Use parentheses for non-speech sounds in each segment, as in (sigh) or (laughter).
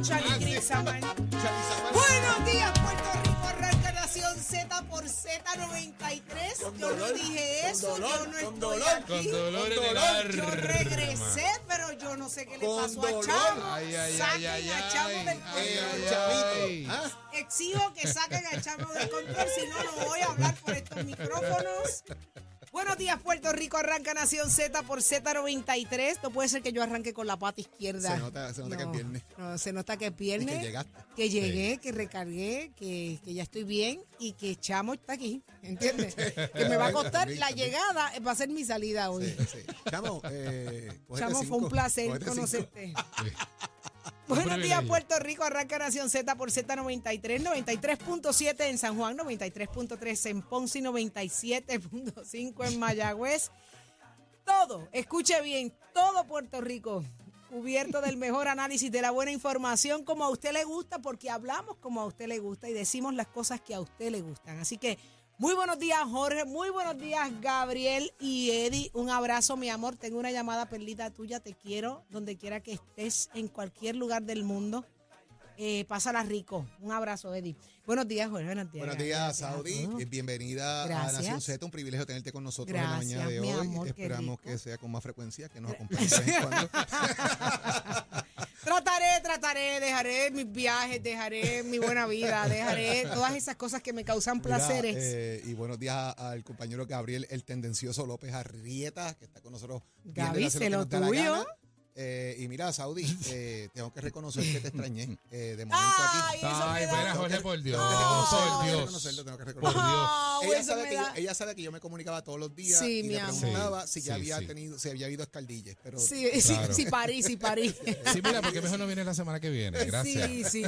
Buenos días, Puerto Rico. Arranca Nación Z por Z93. Con yo no dije con eso. dolor, yo no con estoy dolor, aquí. Con dolor en Con el dolor. Yo regresé, pero yo no sé qué le pasó a. Chavo. Ay, ay, Saquen ay, ay, a Chavo ay. del Ay, control. Ay, chavito. ay. ¿ah? Exijo que saquen a Chavo del control, si no, no voy a hablar por estos micrófonos. Buenos días, Puerto Rico. Arranca Nación Z por Z93. No puede ser que yo arranque con la pata izquierda. Se nota- se nota que es No, viernes. No, se nota que es Y viernes. que llegaste. que llegué, que recargué, que, que ya estoy bien y que Chamo está aquí, ¿entiendes? (laughs) que me va a costar También, la también. llegada, va a ser mi salida hoy. Sí, sí. Chamo, eh, Chamo, fue un placer conocerte. (laughs) Buenos días. Puerto Rico. Arranca Nación Z por Z93, 93.7 en San Juan, 93.3 en Ponce y 97.5 en Mayagüez. Todo, escuche bien, todo Puerto Rico cubierto del mejor análisis, de la buena información, como a usted le gusta, porque hablamos como a usted le gusta y decimos las cosas que a usted le gustan. Así que muy buenos días, Jorge. Muy buenos días, Gabriel y Eddie. Un abrazo, mi amor. Tengo una llamada perlita tuya. Te quiero donde quiera que estés, en cualquier lugar del mundo. Eh, pásala rico. Un abrazo, Eddie. Buenos días, Jorge. Buenos días. Buenos días, Gracias a Saudi. Eh, Bienvenida a Gracias. Nación Z. Un privilegio tenerte con nosotros en la Gracias, mañana de mi hoy. amor, Esperamos que sea con más frecuencia, que nos acompañe de vez en (laughs) cuando. (laughs) Trataré, dejaré mis viajes, dejaré mi buena vida, dejaré todas esas cosas que me causan Mira, placeres. eh, y buenos días al compañero Gabriel, el tendencioso López Arrieta, que está con nosotros. Gaby, que lo tuyo. Eh, y mira, Saudi, (laughs) eh, tengo que reconocer que te extrañé eh, de momento Ay, aquí. eso Ay, me da- mira, Jorge, por Dios. Por tengo que Dios. reconocerlo, tengo que Por reconocerlo. Dios. Ah, Ella eso sabe, me que yo, da- ella sabe que yo me comunicaba todos los días Sí, y mi le amor. preguntaba si ya Sí, había sí. tenido, si había habido escaldilles. Pero Sí, sí, Claro. sí, parí, sí, parí. Sí, mira, porque mejor no viene la semana que viene. Gracias. Sí, sí.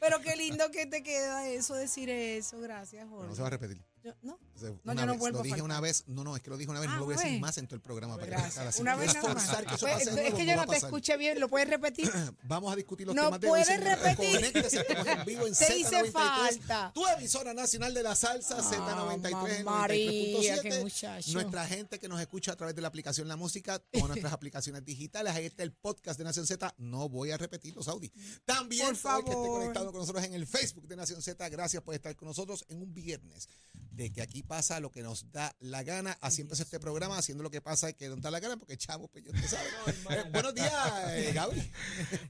Pero qué lindo que te queda eso, decir eso. Gracias, Jorge. no se va a repetir. Yo- ¿no? No, yo no vez, vuelvo lo dije una vez, no, no, es que lo dije una vez, Ah, no lo voy a decir más en todo el programa. Para que. Una vez nada más. que Pues, es nuevo, que no yo no te escuché bien. ¿Lo puedes repetir? (clears throat) Vamos a discutir los No temas de hoy. puedes repetir. Conéctese, estamos en vivo en (laughs) Te hice Z93, falta. Tu emisora nacional de la salsa, Z93 en María, qué 93.7. muchacho. Nuestra gente que nos escucha a través de la aplicación La Música, todas nuestras (laughs) aplicaciones digitales. Ahí está el podcast de Nación Z. No voy a repetir los Audi. También Por el que esté favor. conectado con nosotros en el Facebook de Nación Z. Gracias por estar con nosotros en un viernes de que aquí pasa lo que nos da la gana. Así empezó este programa, haciendo lo que pasa y que nos da la gana, porque chavo, pues yo te sabe. (laughs) Eh, buenos días, eh, (laughs) Gaby.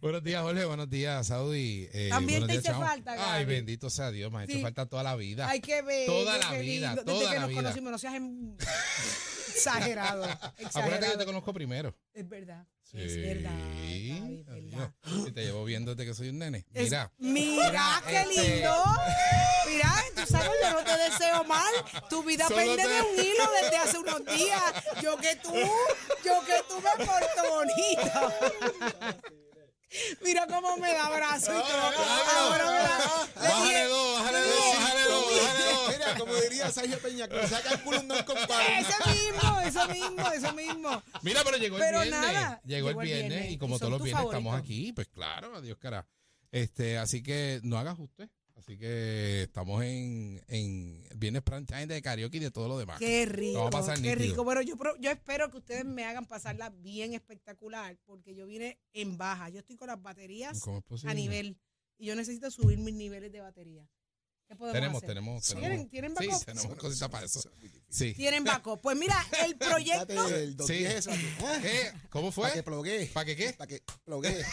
Buenos días, Jorge. Buenos días, Saudi. Eh, También te días, hice falta, Ay, Gaby. bendito sea Dios. Me ha hecho Sí. falta toda la vida. Ay, qué bello. Toda la vida, lindo. toda Desde que la nos vida. conocimos, no seas em- (laughs) exagerado. Acuérdate que yo Exagerado. te conozco primero. Es verdad. Sí. Es verdad. Te llevo viendo desde que soy un nene. Es- Mira. Mira, qué este- lindo. Mira, tú sabes, yo no te deseo mal. Tu vida Solo pende te- de un hilo desde hace unos días. Yo que tú, yo que tú me porto bonita. Mira cómo me da abrazo y todo. Ahora me da. bájale dos, bájale dos, bájale dos. Mira, como diría Sergio Peña, que saca el culo un no compadre. Ese mismo, eso mismo, eso mismo. Mira, pero llegó el Pero viernes. nada, llegó, el viernes, y como y todos los viernes estamos aquí, pues claro, adiós cara. Este, así que no hagas usted. Así que estamos en, en viernes prime time de karaoke y de todo lo demás. Qué rico, Vamos a pasar qué nítido. rico. Bueno, yo, pro- yo espero que ustedes me hagan pasarla bien espectacular, porque yo vine en baja. Yo estoy con las baterías ¿Cómo es posible? a nivel y yo necesito subir mis niveles de batería. ¿Qué podemos Tenemos, hacer? tenemos, ¿Tienen, tenemos. ¿tienen Sí, backup? tenemos cositas para eso. Sí. Tienen backup. Pues mira, (laughs) el proyecto. El Sí. 210 para que, ah, ¿Qué? ¿Cómo para que fue? ploguee. ¿Para (laughs) qué qué? Para que ploguee.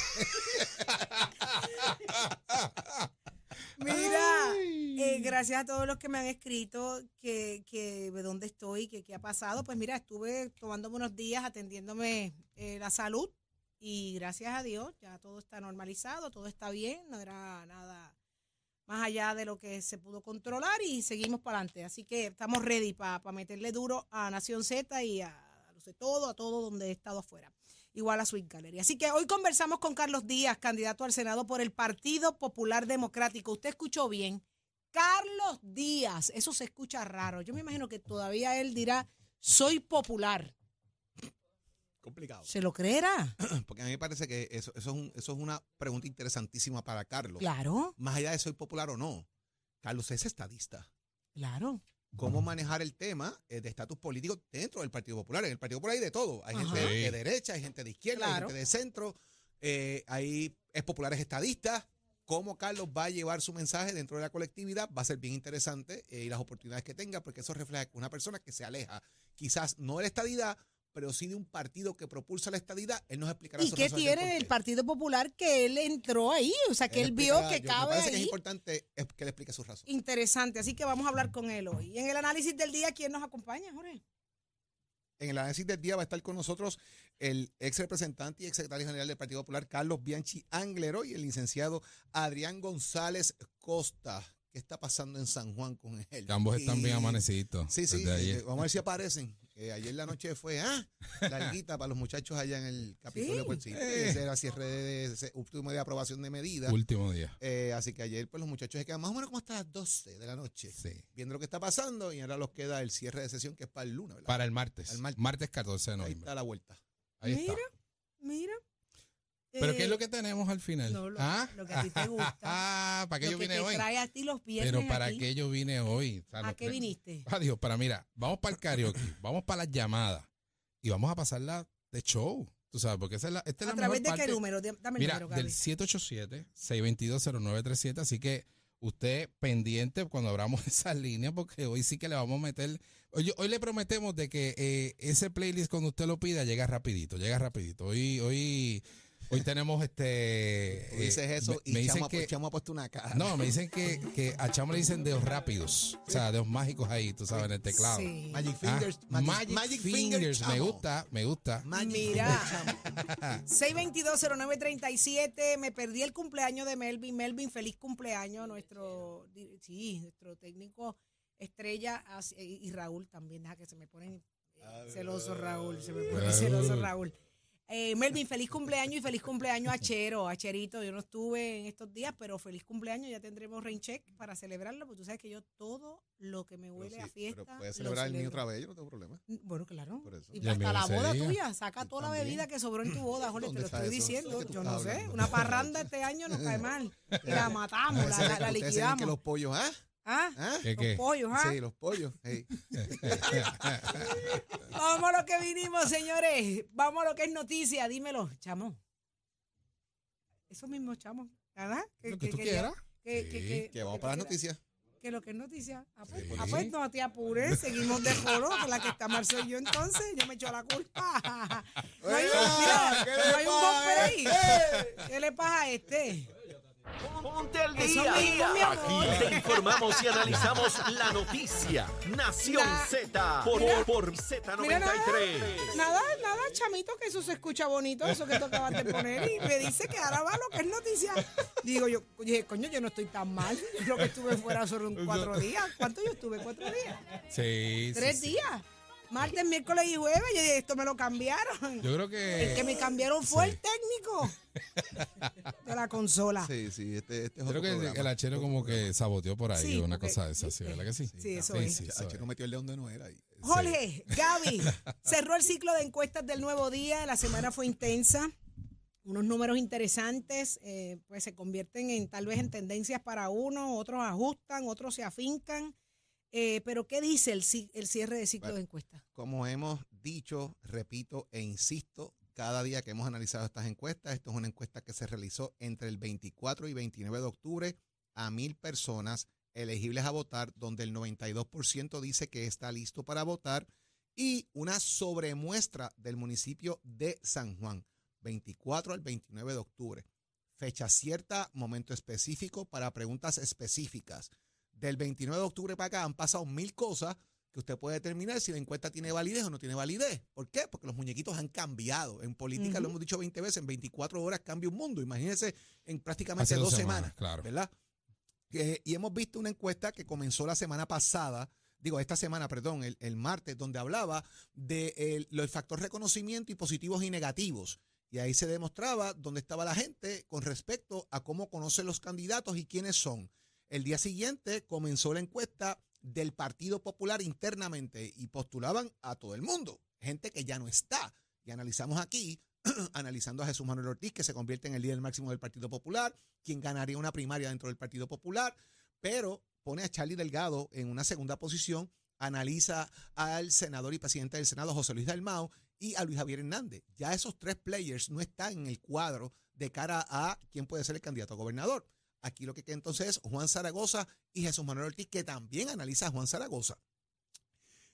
Mira, eh, gracias a todos los que me han escrito que, que de dónde estoy, que qué ha pasado. Pues mira, estuve tomándome unos días atendiéndome eh, la salud y gracias a Dios ya todo está normalizado, todo está bien, no era nada más allá de lo que se pudo controlar y seguimos para adelante. Así que estamos ready para meterle duro a Nación Z y a, los de todo, a todo donde he estado afuera. Igual a Sweet Gallery. Así que hoy conversamos con Carlos Díaz, candidato al Senado por el Partido Popular Democrático. Usted escuchó bien. Carlos Díaz, eso se escucha raro. Yo me imagino que todavía él dirá, soy popular. Complicado. ¿Se lo creerá? (clears throat) Porque a mí me parece que eso, eso, es, un- eso es una pregunta interesantísima para Carlos. Claro, Más allá de soy popular o no. Carlos es estadista. claro. Cómo manejar el tema eh, de estatus político dentro del Partido Popular. En el Partido Popular hay de todo. Hay Ajá. gente de derecha, hay gente de izquierda, hay gente de centro. eh, hay es popular, es estadista. Cómo Carlos va a llevar su mensaje dentro de la colectividad va a ser bien interesante eh, y las oportunidades que tenga, porque eso refleja una persona que se aleja, quizás no de la estadidad, pero sí de un partido que propulsa la estadidad. Él nos explicará ¿Y qué tiene el. Partido Popular que él entró ahí? O sea, que él, vio que yo- cabe Me parece que es ahí. importante es que le explique sus razones. Interesante, así que vamos a hablar con él hoy. Y en el análisis del día, ¿quién nos acompaña, Jorge? En el análisis del día va a estar con nosotros el ex representante y ex secretario general del Partido Popular, Carlos Bianchi Anglero, y el licenciado Adrián González Costa. ¿Qué está pasando en San Juan con él? Ambos están bien amanecidos. Sí, sí, desde eh, ayer. vamos a ver si aparecen. Eh, ayer la noche fue, ah, larguita para los muchachos allá en el Capitolio. Sí. Pues sí, Eh. ese era cierre de, de- ese último de aprobación de medidas. Último día. Eh, así que ayer pues los muchachos se quedan más o menos como hasta las 12 de la noche, Sí. viendo lo que está pasando y ahora los queda el cierre de sesión que es para el lunes, ¿verdad? Para el martes. El martes. martes. 14 de Ahí noviembre. está la vuelta. Ahí está. Mira, mira. Pero ¿qué es Eh, lo que tenemos al final? no, lo- ¿Ah? lo que a ti te gusta. (laughs) Ah, ¿para qué yo que vine hoy? trae a ti los viernes Pero ¿para aquí. qué yo vine hoy? O sea, ¿A qué viniste? Adiós, para mira, vamos para el karaoke, (laughs) vamos para las llamadas y vamos a pasarla de show. Tú sabes, porque esa es la, esta es ¿A la través mejor de qué parte. número? Dame el Mira, número, del Gaby. 787-622-0937. Así que usted pendiente cuando abramos (laughs) esa línea, porque hoy sí que le vamos a meter. Hoy, hoy le prometemos de que eh, ese playlist cuando usted lo pida llega rapidito, llega rapidito. Hoy, hoy, hoy tenemos este. Tú dices eh, eso me- y me dicen Chamo, que- Chamo ha puesto una cara. no, me dicen que, que a Chamo le dicen dedos rápidos, o sea, dedos mágicos ahí, tú sabes, en el teclado. Sí. Magic Ah, Fingers. Magic, Magic, Fingers, me Chamo. gusta, me gusta. Magic Mira. Fingers, Chamo. (laughs) 622-0937, me perdí el cumpleaños de Melvin. Melvin, feliz cumpleaños, nuestro, sí, nuestro técnico estrella y Raúl también, deja que se me ponen celoso Raúl, se me pone celoso Raúl. Eh, Melvin, feliz cumpleaños y feliz cumpleaños a Chero, a Cherito. Yo no estuve en estos días, pero feliz cumpleaños. Ya tendremos rain check para celebrarlo, porque tú sabes que yo todo lo que me huele sí, a fiesta. Pero puedes celebrar el mío otra vez, yo no tengo problema. Bueno, claro. Por eso. Y Ya hasta la boda día. tuya, saca toda la bebida que sobró en tu boda, Jorge, te ¿Dónde lo estoy diciendo. Yo no sé. Una parranda este año nos cae mal. (laughs) Y la matamos, la, la, la ven que liquidamos. los pollos, ¿ah? ¿Ah? ¿Ah? ¿Qué, Los pollos, ¿ah? Sí, los pollos. hey. (laughs) Vamos a lo que vinimos, señores. Vamos a lo que es noticia. Dímelo, chamo. Eso mismo, chamo. ¿Verdad? Lo que tú quería- quieras. Que, Sí. que, que, Que vamos que para las tú noticias. Que lo que es noticia. Ah, pues, Sí. ah, pues, no te apures. (laughs) Seguimos de foro, que la que está mal soy yo entonces. Yo me echo la culpa. (laughs) No hay, Oiga, mira, ¿qué no hay un este? ¿Qué le pasa a este? Ponte al día. Aquí te informamos y analizamos la noticia. Nación Z por, Mira. por Mira, Z93. Nada, nada, chamito, que eso se escucha bonito, eso que tú acabas de poner. Y me dice que ahora va lo que es noticia. Digo yo, oye, coño, yo no estoy tan mal. Yo lo que estuve fuera solo un cuatro días. ¿Cuánto yo estuve? ¿Cuatro días? Sí, Tres sí. días. Martes, miércoles y jueves. Yo dije, esto me lo cambiaron. Yo creo que. El que me cambiaron fue sí. el técnico (laughs) de la consola. Sí, sí, este, este es Creo otro que el, programa. el hachero como que saboteó por ahí, Sí, una porque- cosa de esa, sí, ¿verdad que sí? Sí, eso sí, es. sí, eso es. metió el dedo donde no era ahí. Jorge, Gaby, (laughs) cerró el ciclo de encuestas del nuevo día. La semana fue intensa. Unos números interesantes, eh, pues se convierten en tal vez en tendencias para uno, otros ajustan, otros se afincan. Eh, pero ¿qué dice el, ci- el cierre de ciclo Bueno. de encuestas? Como hemos dicho, repito e insisto, cada día que hemos analizado estas encuestas, esto es una encuesta que se realizó entre el 24 y 29 de octubre a mil personas elegibles a votar, donde el 92% dice que está listo para votar y una sobremuestra del municipio de San Juan, 24 al 29 de octubre. Fecha cierta, momento específico para preguntas específicas. Del 29 de octubre para acá han pasado mil cosas que usted puede determinar si la encuesta tiene validez o no tiene validez. ¿Por qué? Porque los muñequitos han cambiado. En política, lo hemos dicho 20 veces, en 24 horas cambia un mundo. Imagínense en prácticamente dos, dos semanas, semanas, claro. ¿verdad? Eh, y hemos visto una encuesta que comenzó la semana pasada, digo, esta semana, perdón, el, el martes, donde hablaba del de el- lo- el factor reconocimiento y positivos y negativos. Y ahí se demostraba dónde estaba la gente con respecto a cómo conocen los candidatos y quiénes son. El día siguiente comenzó la encuesta del Partido Popular internamente y postulaban a todo el mundo, gente que ya no está. Y analizamos aquí, (clears throat) analizando a Jesús Manuel Ortiz, que se convierte en el líder máximo del Partido Popular, quien ganaría una primaria dentro del Partido Popular, pero pone a Charlie Delgado en una segunda posición, analiza al senador y presidente del Senado, José Luis Dalmao, y a Luis Javier Hernández. Ya esos tres players no están en el cuadro de cara a quién puede ser el candidato a gobernador. Aquí lo que queda entonces es Juan Zaragoza y Jesús Manuel Ortiz, que también analiza a Juan Zaragoza.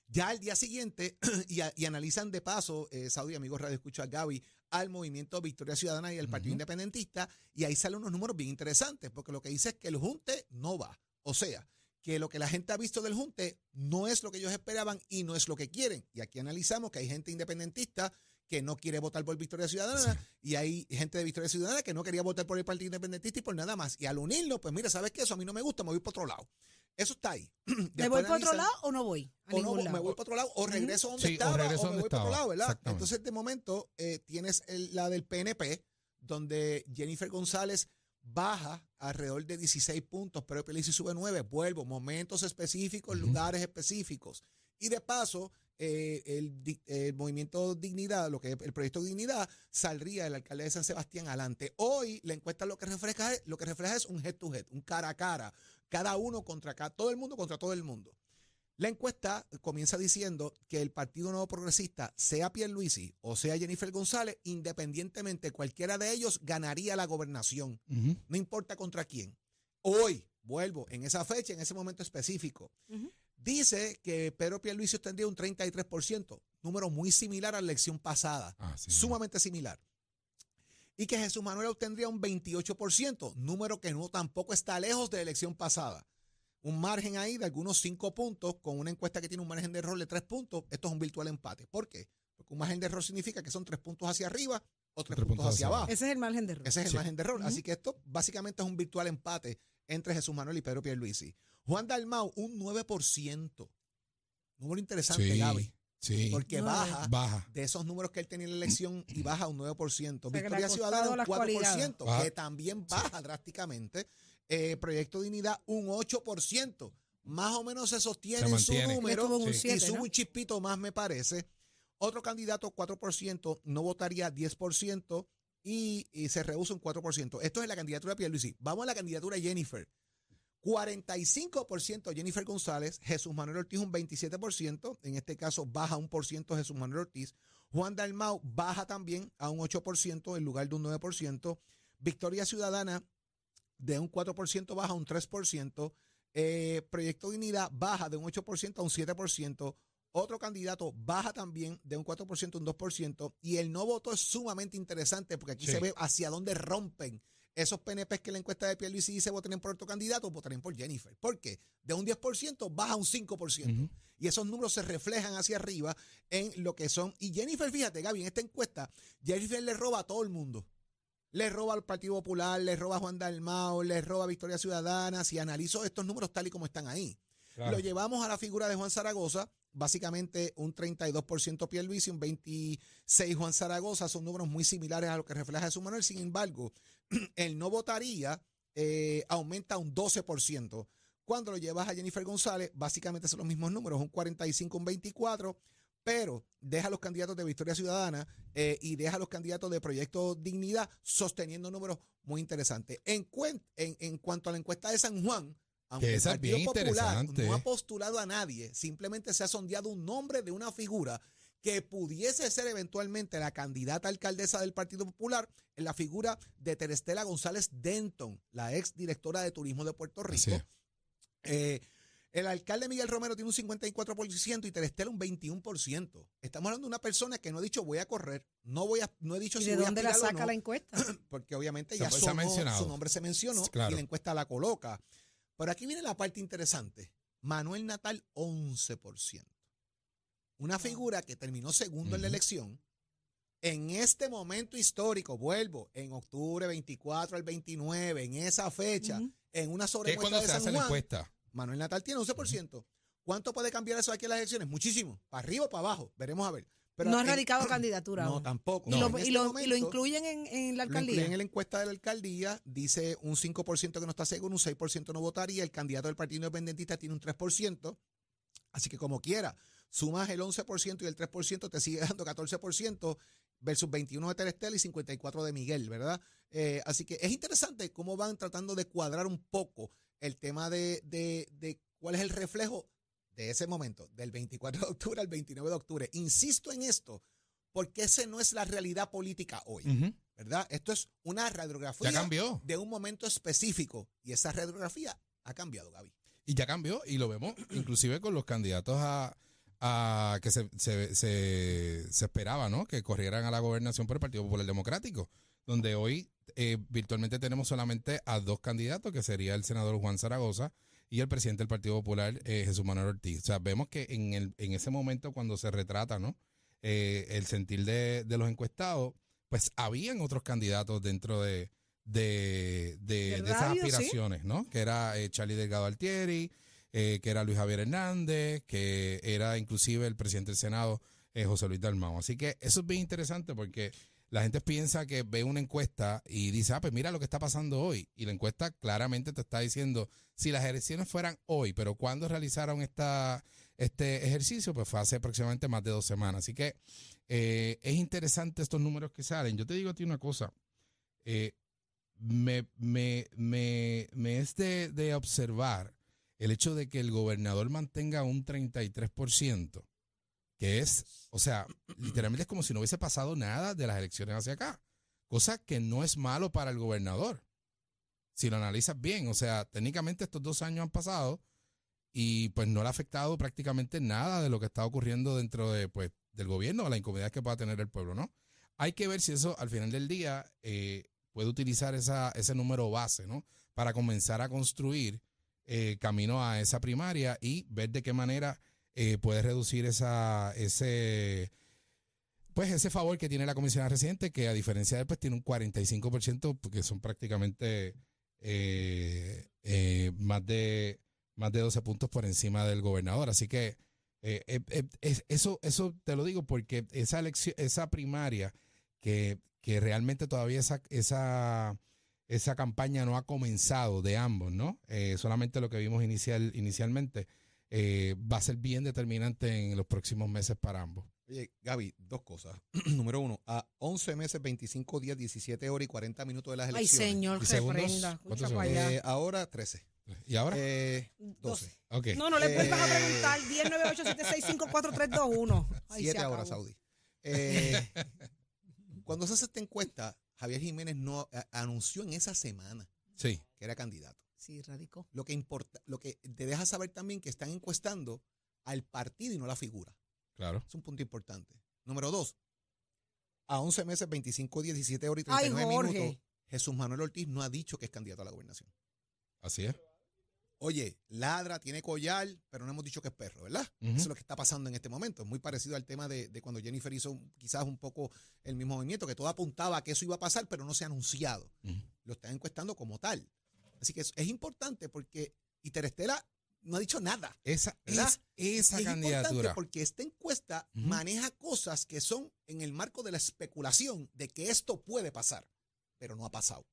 Ya al día siguiente, (clears throat) y, a- y analizan de paso, eh, Saudi, amigos Radio Escucha Gaby, al movimiento Victoria Ciudadana y al Partido. Independentista, y ahí salen unos números bien interesantes, porque lo que dice es que el Junte no va. O sea, que lo que la gente ha visto del Junte no es lo que ellos esperaban y no es lo que quieren. Y aquí analizamos que hay gente independentista que no quiere votar por Victoria Ciudadana y hay gente de Victoria Ciudadana que no quería votar por el Partido Independentista y por nada más. Y al unirlo, pues mira, ¿sabes qué? Eso a mí no me gusta, me voy para otro lado. Eso está ahí. (clears throat) ¿Me voy para otro analizan- lado o no voy? A o no, ningún me lado. voy para otro lado, o regreso donde Sí, estaba, o, regreso me donde voy para otro estaba, lado, ¿verdad? Entonces, de momento, eh, tienes el- la del PNP, donde Jennifer González baja alrededor de 16 puntos, pero Pelici sube 9. Vuelvo, momentos específicos, lugares específicos. Y de paso, eh, el, movimiento Dignidad, lo que es el proyecto Dignidad, saldría el alcalde de San Sebastián adelante. Hoy la encuesta lo que refleja es, lo que refleja es un head to head, un cara a cara, cada uno contra cada, todo el mundo contra todo el mundo. La encuesta comienza diciendo que el Partido Nuevo Progresista, sea Pierluisi o sea Jennifer González, independientemente cualquiera de ellos ganaría la gobernación, no importa contra quién. Hoy, vuelvo, en esa fecha, en ese momento específico. Dice que Pedro Pierluisi obtendría un 33%, número muy similar a la elección pasada, Ah, sí. sumamente similar. Y que Jesús Manuel obtendría un 28%, número que no tampoco está lejos de la elección pasada. Un margen ahí de algunos 5 puntos, con una encuesta que tiene un margen de error de 3 puntos, esto es un virtual empate. ¿Por qué? Porque un margen de error significa que son 3 puntos hacia arriba o 3 puntos, hacia abajo. Ese es el margen de error. Ese es el Sí. margen de error. Así que esto básicamente es un virtual empate entre Jesús Manuel y Pedro Pierluisi. Juan Dalmau, un 9%. Número interesante, Sí, Gaby. sí. Porque baja Baja. de esos números que él tenía en la elección y baja a un 9%. O sea, Victoria Ciudadana un las 4%, cualidades. que también baja drásticamente. Eh, Proyecto Dignidad un 8%. Más o menos se sostiene Se en su número y sube ¿no? un chispito más, me parece. Otro candidato, 4%, no votaría 10% y, y se reduce un 4%. Esto es la candidatura de Pierluisi. Vamos a la candidatura de Jennifer. 45% Jennifer González, Jesús Manuel Ortiz un 27%, en este caso baja un por ciento Jesús Manuel Ortiz, Juan Dalmau baja también a un 8% en lugar de un 9%, Victoria Ciudadana de un 4% baja un 3%, eh, Proyecto Dignidad baja de un 8% a un 7%, otro candidato baja también de un 4% a un 2%, y el no voto es sumamente interesante porque aquí Sí. se ve hacia dónde rompen esos PNPs que la encuesta de Pierluisi dice votarían por otro candidato, votarían por Jennifer. ¿Por qué? De un 10% baja a un 5%. Ujú. Y esos números se reflejan hacia arriba en lo que son. Y Jennifer, fíjate, Gaby, en esta encuesta, Jennifer le roba a todo el mundo. Le roba al Partido Popular, le roba a Juan Dalmao, le roba a Victoria Ciudadana. Si analizo estos números tal y como están ahí. Claro. Lo llevamos a la figura de Juan Zaragoza, básicamente un 32% Pierluisi, un 26% Juan Zaragoza, son números muy similares a lo que refleja Jesús Manuel. Sin embargo, (clears throat) el no votaría eh, aumenta un 12%. Cuando lo llevas a Jennifer González, básicamente son los mismos números, un 45, un 24, pero deja a los candidatos de Victoria Ciudadana eh, y deja a los candidatos de Proyecto Dignidad sosteniendo números muy interesantes. En, en cuanto a la encuesta de San Juan, aunque Que el es Partido bien Popular no ha postulado a nadie, simplemente se ha sondeado un nombre de una figura que pudiese ser eventualmente la candidata alcaldesa del Partido Popular en la figura de Terestela González Denton, la ex directora de turismo de Puerto Rico. Eh, el alcalde Miguel Romero tiene un 54% y Terestela un 21%. Estamos hablando de una persona que no ha dicho voy a correr, no voy a, no he dicho ¿Y si de voy a dónde la aspirar o saca no, la encuesta? (clears throat) porque obviamente Se- ya se ha sonó, mencionado. su nombre se mencionó Claro. y la encuesta la coloca. Pero aquí viene la parte interesante. Manuel Natal, 11%. Una figura que terminó segundo en la elección. En este momento histórico, vuelvo, en octubre 24 al 29, en esa fecha, en una cuando de se San hace la Juan, encuesta. Manuel Natal tiene 11%. ¿Cuánto puede cambiar eso aquí en las elecciones? Muchísimo. Para arriba o para abajo. Veremos a ver. Pero no ha en- radicado (clears throat) candidatura No, aún. tampoco. Y, lo, y este lo- y lo momento- incluyen en, en la lo incluyen alcaldía. en la encuesta de la alcaldía, dice un 5% que no está seguro, un 6% no votaría, el candidato del Partido Independentista tiene un 3%, así que como quiera, sumas el 11% y el 3% te sigue dando 14% versus 21 de Terestel y 54 de Miguel, ¿verdad? Eh, así que es interesante cómo van tratando de cuadrar un poco el tema de, de- de cuál es el reflejo de ese momento, del 24 de octubre al 29 de octubre. Insisto en esto, porque ese no es la realidad política hoy. ¿verdad? Esto es una radiografía cambió. de un momento específico y esa radiografía ha cambiado, Gaby. Y ya cambió y lo vemos inclusive con los candidatos a, a que se, se, se, se esperaba, ¿no? Que corrieran a la gobernación por el Partido Popular Democrático, donde hoy eh, virtualmente tenemos solamente a dos candidatos, que sería el senador Juan Zaragoza y el presidente del Partido Popular, eh, Jesús Manuel Ortiz. O sea, vemos que en, el, en ese momento cuando se retrata, ¿no? Eh, el sentir de, de los encuestados, pues habían otros candidatos dentro de, de, de, esas sí. aspiraciones, ¿no? Que era eh, Charlie Delgado Altieri, eh, que era Luis Javier Hernández, que era inclusive el presidente del Senado, eh, José Luis Dalmau. Así que eso es bien interesante porque la gente piensa que ve una encuesta y dice, ah, pues mira lo que está pasando hoy. Y la encuesta claramente te está diciendo, si las elecciones fueran hoy, pero ¿cuándo realizaron esta, este ejercicio? Pues fue hace aproximadamente más de dos semanas. Así que eh, es interesante estos números que salen. Yo te digo a ti una cosa. eh, me, me, me, me es de, de observar el hecho de que el gobernador mantenga un 33%, que es, o sea, (clears throat) literalmente es como si no hubiese pasado nada de las elecciones hacia acá, cosa que no es malo para el gobernador, si lo analizas bien, o sea, técnicamente estos dos años han pasado y pues no le ha afectado prácticamente nada de lo que está ocurriendo dentro de, pues, del gobierno o la incomodidad que pueda tener el pueblo, ¿no? Hay que ver si eso al final del día eh, puede utilizar esa, ese número base, ¿no? Para comenzar a construir eh, camino a esa primaria y ver de qué manera eh, puede reducir esa, ese, pues ese favor que tiene la comisionada residente, que a diferencia de él, pues tiene un 45%, porque son prácticamente eh, eh, más de más de 12 puntos por encima del gobernador. Así que eh, eh, eh, es- eso, eso te lo digo porque esa elección, esa primaria que, que realmente todavía esa, esa, esa campaña no ha comenzado de ambos, ¿no? Solamente lo que vimos inicial, inicialmente eh, va a ser bien determinante en los próximos meses para ambos. Oye, Gaby, dos cosas. (clears throat) Número uno, a 11 meses, 25 días, 17 horas y 40 minutos de las Ay, elecciones. señor, ¿Y segundos? reprenda. ¿Cuántos Escucha para segundos? allá. Eh, ahora 13. ¿Y ahora? Eh, 12. ok. No, no le Eh, vuelvas a preguntar. 10, 9, 8, 7, 6, 5, 4, 3, 2, 1. Ay, 7 se ahora, acabó. Saudi. Eh, (laughs) cuando se hace esta encuesta, Javier Jiménez no a- anunció en esa semana Sí. que era candidato. Sí, radicó. Lo que importa, lo que te deja saber también que están encuestando al partido y no la figura. Claro. Es un punto importante. Número dos, a 11 meses, 25 días, 17 horas y Ay, 39 Jorge. minutos, Jesús Manuel Ortiz no ha dicho que es candidato a la gobernación. Así es. Oye, ladra, tiene collar, pero no hemos dicho que es perro, ¿verdad? Eso es lo que está pasando en este momento. Es muy parecido al tema de, de cuando Jennifer hizo un- quizás un poco el mismo movimiento, que todo apuntaba a que eso iba a pasar, pero no se ha anunciado. Lo están encuestando como tal. Así que es, es importante porque y Terestela no ha dicho nada. Esa, ¿Verdad? es, esa es candidatura. importante porque esta encuesta maneja cosas que son en el marco de la especulación de que esto puede pasar, pero no ha pasado.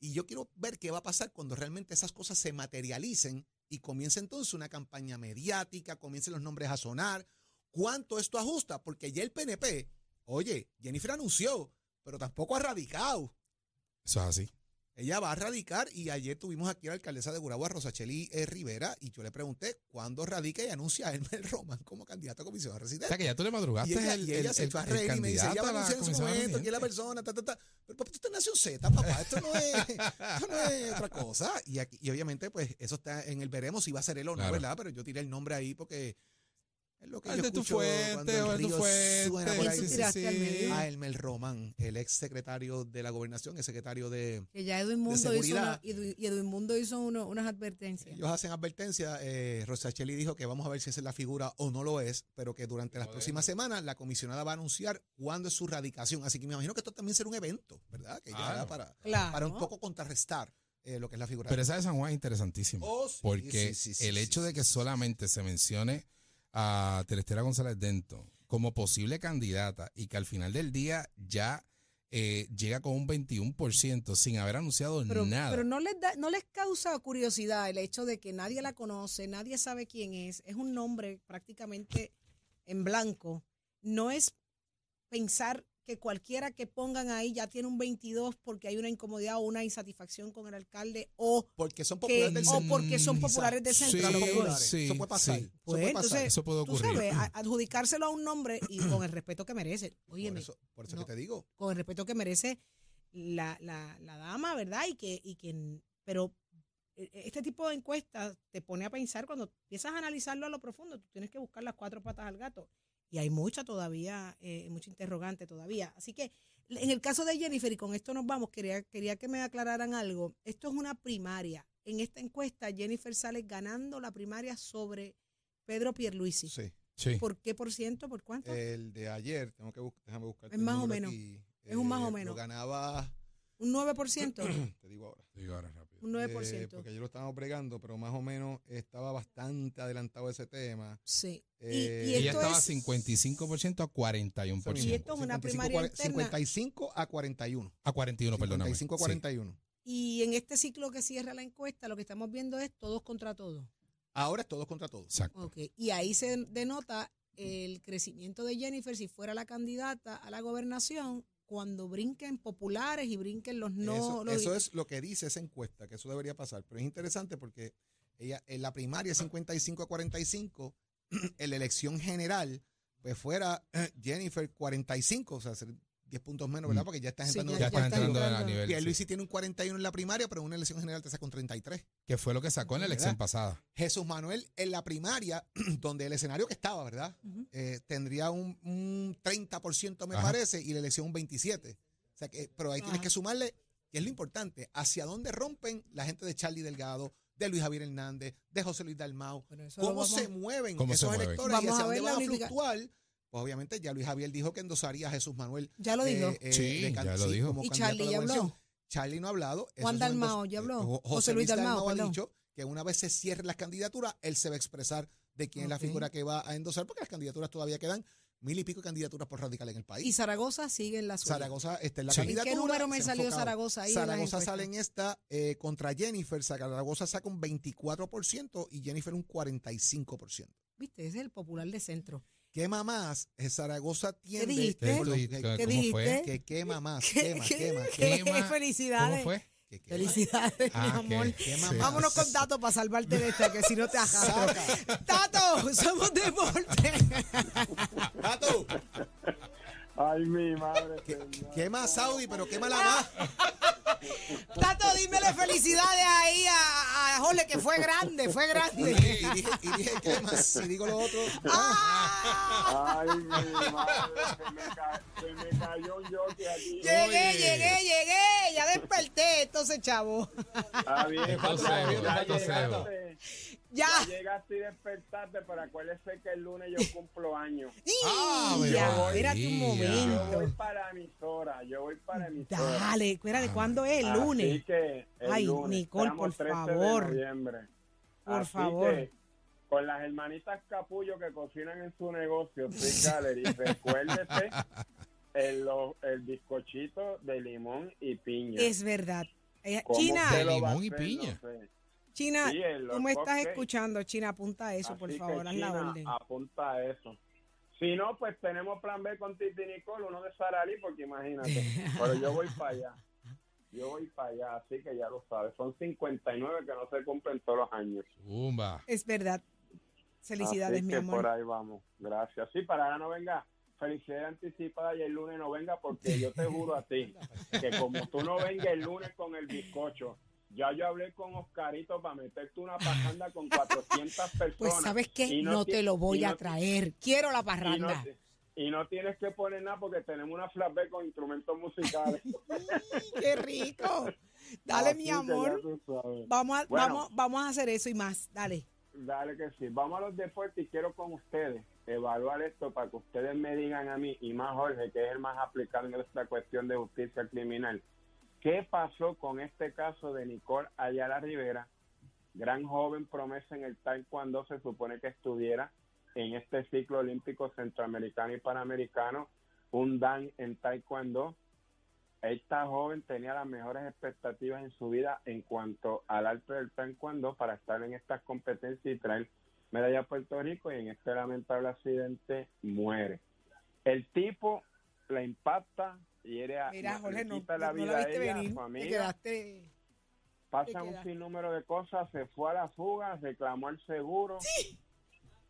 Y yo quiero ver qué va a pasar cuando realmente esas cosas se materialicen y comience entonces una campaña mediática, comiencen los nombres a sonar. ¿Cuánto esto ajusta? Porque ya el PNP, oye, Jennifer anunció, pero tampoco ha radicado. Eso es así. Ella va a radicar y ayer tuvimos aquí a la alcaldesa de Guragua, Rosacheli eh, Rivera, y yo le pregunté cuándo radica y anuncia a Hermel Román como candidato a comisión O residente. sea que ya tú le madrugaste Y ella, el, y ella el- se echó a reír y me dice, ya va a anunciar en su momento, quién es la persona, ta, ta, ta. Pero papá, esto es Nación Z, papá, esto no es, esto no es otra cosa. Y, aquí, y obviamente, pues, eso está en el veremos si va a ser él o no, Claro. ¿verdad? Pero yo tiré el nombre ahí porque es lo que Ah, yo de tu escucho fuente, cuando el tu río fuente. suena por. A Elmer Román, el ex secretario de la gobernación, el secretario de, Que ya Edwin Mundo hizo, seguridad. una, y Edwin- Edwin Mundo hizo uno- unas advertencias. Ellos hacen advertencia. Eh, Rosacheli dijo que vamos a ver si esa es la figura o no lo es, pero que durante las próximas semanas la comisionada va a anunciar cuándo es su radicación. Así que me imagino que esto también será un evento, ¿verdad? Que ya para, Claro. para un poco contrarrestar eh, lo que es la figura. Pero esa de San Juan es interesantísima. Oh, sí, porque sí, sí, sí, el sí, hecho sí, de que sí, sí. solamente se mencione a Terestela González Dento como posible candidata y que al final del día ya eh, llega con un 21% sin haber anunciado Pero, nada. pero no les da, no les causa curiosidad el hecho de que nadie la conoce, nadie sabe quién es, es un nombre prácticamente en blanco. No es pensar que cualquiera que pongan ahí ya tiene un 22 porque hay una incomodidad o una insatisfacción con el alcalde o, Porque son que, populares del o centro. porque son populares del sí, centro. que populares. sí, Eso puede pasar. sí. Eso Pues, puede pasar. entonces, Eso puede Tú ocurrir. sabes, a- adjudicárselo a un nombre y (clears throat) con el respeto que merece. por Óyeme, eso, por eso no. que te digo. con el respeto que merece la, la, la dama, ¿verdad? Y que, y que, pero eh, este tipo de encuestas te pone a pensar cuando empiezas a analizarlo a lo profundo, tú tienes que buscar las cuatro patas al gato. Y hay mucha todavía, eh, mucha interrogante todavía. Así que en el caso de Jennifer, y con esto nos vamos, quería, quería que me aclararan algo. Esto es una primaria. En esta encuesta, Jennifer sale ganando la primaria sobre Pedro Pierluisi. Sí. Sí. ¿Por qué por ciento? ¿Por cuánto? El de ayer, tengo que buscar, déjame buscar. Es más o menos. Es un más o menos. Lo ganaba, ¿Un 9%? (clears throat) te digo ahora. Digo ahora rápido. Un 9%. eh, porque ayer lo estábamos bregando, pero más o menos estaba bastante adelantado ese tema. Sí. Y- Eh, y, Ella esto estaba es, 55% a 41%. Y esto es una 55, primaria cuare- interna. 55 a 41. A 41, perdóname. 55 a Sí. 41. y en este ciclo que cierra la encuesta, lo que estamos viendo es todos contra todos. Ahora es todos contra todos. Exacto. Ok. Y ahí se denota el crecimiento de Jennifer si fuera la candidata a la gobernación cuando brinquen populares y brinquen los no. eso, los- eso es lo que dice esa encuesta, que eso debería pasar. Pero es interesante porque ella en la primaria es 55 a 45, (clears throat) en la elección general, pues fuera (clears throat) Jennifer 45, o sea, 10 puntos menos, ¿verdad? Mm. Porque ya estás Sí, entrando Ya en están el entrando entrando. a nivel. Y Luis sí. tiene un 41 en la primaria, pero en una elección general te saca un 33. Que fue lo que sacó en la elección ¿Verdad? pasada. Jesús Manuel en la primaria, (clears throat) donde el escenario que estaba, ¿verdad? Eh, tendría un, un 30%, me Ajá. parece, y la elección un 27%. O sea que, pero ahí tienes que sumarle, y es lo importante, hacia dónde rompen la gente de Charlie Delgado, de Luis Javier Hernández, de José Luis Dalmau, Bueno, cómo vamos- se mueven ¿Cómo se esos mueven? electores Vamos y hacia a dónde van a fluctuar. Pues obviamente ya Luis Javier dijo que endosaría a Jesús Manuel. Ya lo dijo. eh, eh, Sí, ya lo dijo. como ¿Y Charlie ya habló? Charlie no ha hablado. Juan Dalmao ya habló. eh, Jo- José Luis Dalmao, ha dicho que una vez se cierren las candidaturas, él se va a expresar de quién es la figura que va a endosar, porque las candidaturas todavía quedan mil y pico de candidaturas por radical en el país. Y Zaragoza sigue en la suya. Zaragoza está en la Sí. ¿En candidatura. qué número me salió enfocado. Zaragoza ahí? Zaragoza sale en esta eh, contra Jennifer. Zaragoza saca un 24% y Jennifer un 45%. Viste, ese es el popular de centro. Quema más. eh, Zaragoza tiende. dijiste? por lo ¿Qué, que- ¿Cómo dijiste? fue? que quema más. ¿Qué- Quema, qué- quema, qué- quema. Felicidades. ¿Cómo fue? que quema. Felicidades, Ah, mi amor. que- Quema sí. más. Vámonos con Tato para salvarte de esta, que si no te arrastro. Saca. Tato, somos deporte. Tato, Ay, mi madre. que- señor. quema Saudi, pero quema la más. (laughs) Tato, dímele felicidades ahí a, a Jorge, que fue grande, fue grande. y dije, y dije quema. Si digo lo otro. ¡Ah! Ay, mi madre. Se me, ca- se me cayó un jockey aquí. Llegué, Oye. llegué, llegué. Ya desperté, entonces, chavo. Está bien. Entonces, ya. Ya. Llegaste y despertaste, pero acuérdese que el lunes yo cumplo años. (laughs) Ah, ya, María. espérate un Yo voy momento. para emisora, yo voy para emisora. Dale, espérate, ¿cuándo es? El Así lunes. que el Ay, lunes, Nicole, por 13 de favor. noviembre. Por Así favor. que, con las hermanitas Capullo que cocinan en su negocio, Gallery, (laughs) recuérdese el, el bizcochito de limón y piña. Es verdad. Eh, ¿Cómo China, a Limón y piña. No sé. China, Sí, tú me estás cupcakes. escuchando, China, apunta eso, por Así favor, haz la orden. Apunta a eso. Si no, pues tenemos plan B con Titi Nicole, uno de Sarali, porque imagínate. (laughs) Pero yo voy para allá. Yo voy para allá, así que ya lo sabes. Son 59 que no se cumplen todos los años. Zumba. Es verdad. Felicidades, Así mi que amor. por ahí vamos. Gracias. Sí, para ahora no venga. Felicidades anticipada y el lunes no venga porque yo te juro a ti que como tú no vengas el lunes con el bizcocho, ya yo hablé con Oscarito para meterte una parranda con 400 (laughs) personas. Pues, ¿sabes qué? No te lo voy a no- traer. Quiero la parranda. y no tienes que poner nada porque tenemos una flashback con instrumentos musicales. (laughs) ¡Qué rico! (laughs) Dale, Así mi amor. Vamos a, Bueno. vamos, vamos a hacer eso y más. Dale. Dale que sí. Vamos a los deportes y quiero con ustedes evaluar esto para que ustedes me digan a mí y más Jorge, que es el más aplicado en esta cuestión de justicia criminal. ¿Qué pasó con este caso de Nicole Ayala Rivera, gran joven promesa en el taekwondo, se supone que estuviera en este ciclo olímpico centroamericano y panamericano, un dan en taekwondo? Esta joven tenía las mejores expectativas en su vida en cuanto al arte del taekwondo para estar en estas competencias y traer medalla a Puerto Rico y en este lamentable accidente muere. El tipo la impacta y era Mira, le Jorge, no, la no vida la a viste ella, a venir. Te amiga, quedaste. pasa te un sinnúmero de cosas, se fue a la fuga, reclamó el seguro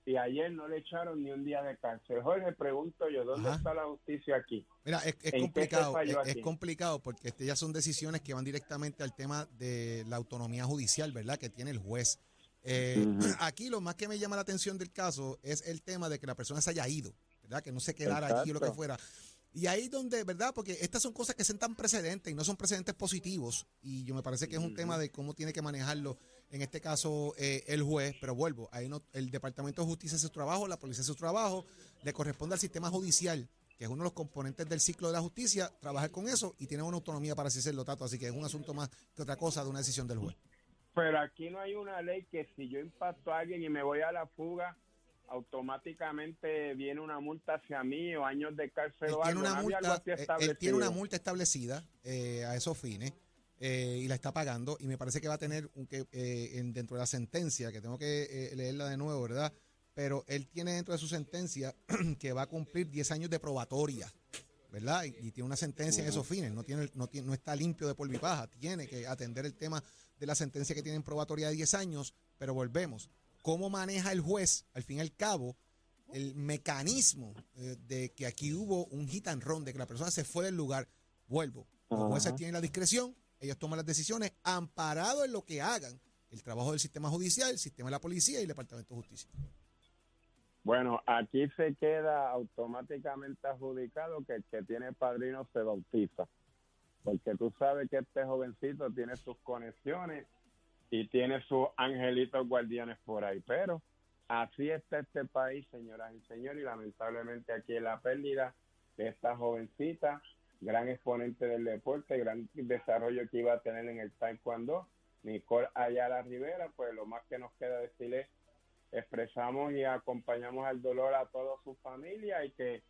y ayer no le echaron ni un día de cárcel. Jorge, pregunto yo, ¿dónde Ajá. está la justicia aquí? Mira, es, es ¿En qué se complicado, es, complicado porque este ya son decisiones que van directamente al tema de la autonomía judicial, ¿verdad? Que tiene el juez. Eh. (clears throat) Aquí lo más que me llama la atención del caso es el tema de que la persona se haya ido, ¿verdad? Que no se quedara allí o lo que Exacto. fuera. Y ahí donde, ¿verdad? Porque estas son cosas que sentan precedentes y no son precedentes positivos. Y yo me parece que es un tema de cómo tiene que manejarlo, en este caso, eh, el juez. Pero vuelvo, ahí no, el Departamento de Justicia hace su trabajo, la policía hace su trabajo, le corresponde al sistema judicial, que es uno de los componentes del ciclo de la justicia, trabajar con eso y tiene una autonomía para así hacerlo, Tato. Así que es un asunto más que otra cosa de una decisión del juez. Pero aquí no hay una ley que si yo impacto a alguien y me voy a la fuga, automáticamente viene una multa hacia mí o años de cárcel Él o tiene algo. una así eh, él tiene una multa establecida eh, a esos fines eh, y la está pagando y me parece que va a tener un que eh, en- dentro de la sentencia que tengo que leerla de nuevo, ¿verdad? Pero él tiene dentro de su sentencia (clears throat) que va a cumplir 10 años de probatoria, ¿verdad? Y, y tiene una sentencia en esos fines, no tiene, no tiene, no está limpio de polvo y paja, tiene que atender el tema de la sentencia que tiene en probatoria de 10 años, pero volvemos. ¿Cómo maneja el juez, al fin y al cabo, el mecanismo eh, de que aquí hubo un hit and run, de que la persona se fue del lugar? Vuelvo. Los jueces tienen la discreción, ellos toman las decisiones amparado en lo que hagan el trabajo del sistema judicial, el sistema de la policía y el Departamento de Justicia. Bueno, aquí se queda automáticamente adjudicado que el que tiene padrino se bautiza. Porque tú sabes que este jovencito tiene sus conexiones y tiene sus angelitos guardianes por ahí. Pero así está este país, señoras y señores, y lamentablemente aquí es la pérdida de esta jovencita, gran exponente del deporte, gran desarrollo que iba a tener en el taekwondo. Nicole Ayala Rivera, pues lo más que nos queda decirle expresamos y acompañamos al dolor a toda su familia y que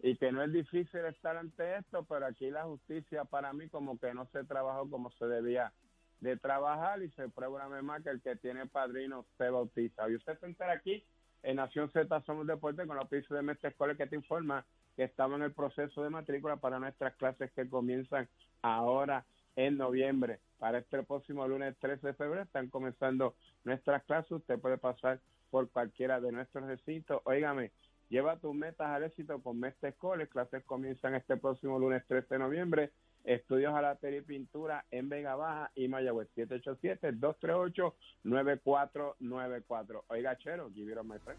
y que no es difícil estar ante esto, pero aquí la justicia para mí como que no se trabajó como se debía de trabajar y se prueba una vez más que el que tiene padrino se bautiza. Y usted se entera aquí en Nación Z Somos Deporte con los pisos de Mestre Escuela que te informa que estamos en el proceso de matrícula para nuestras clases que comienzan ahora en noviembre. Para este próximo lunes 13 de febrero están comenzando nuestras clases. Usted puede pasar por cualquiera de nuestros recintos. Óigame, lleva tus metas al éxito con Mestre Escoles. Clases comienzan este próximo lunes 13 de noviembre. Estudios Jalatería y Pintura en Vega Baja y Mayagüez 787-238-9494. Oiga, Chero, give it my friend.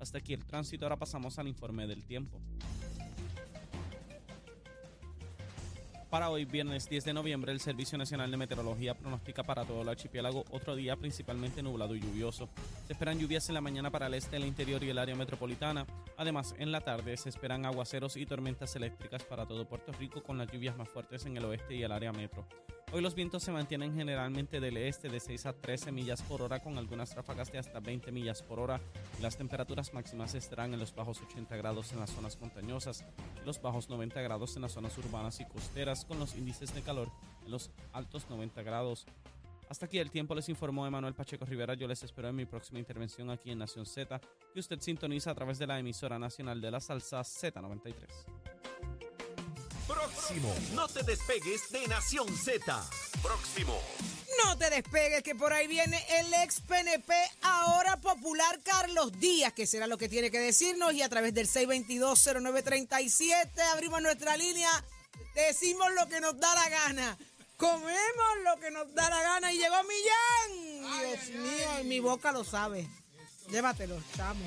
Hasta aquí el tránsito, ahora pasamos al informe del tiempo. Para hoy, viernes 10 de noviembre, el Servicio Nacional de Meteorología pronostica para todo el archipiélago otro día principalmente nublado y lluvioso. Se esperan lluvias en la mañana para el este, el interior y el área metropolitana. Además, en la tarde se esperan aguaceros y tormentas eléctricas para todo Puerto Rico con las lluvias más fuertes en el oeste y el área metro. Hoy los vientos se mantienen generalmente del este de 6 a 13 millas por hora con algunas ráfagas de hasta 20 millas por hora las temperaturas máximas estarán en los bajos 80 grados en las zonas montañosas los bajos 90 grados en las zonas urbanas y costeras con los índices de calor en los altos 90 grados. Hasta aquí el tiempo les informó Emanuel Pacheco Rivera. Yo les espero en mi próxima intervención aquí en Nación Z, que usted sintoniza a través de la emisora nacional de la salsa Z93. Próximo. No te despegues de Nación Z. Próximo. No te despegues, que por ahí viene el ex PNP, ahora popular Carlos Díaz, que será lo que tiene que decirnos. Y a través del 622-0937 abrimos nuestra línea, decimos lo que nos da la gana. Comemos lo que nos da la gana. Y llegó Millán. Dios mío, mi boca lo sabe. Llévatelo, chamo.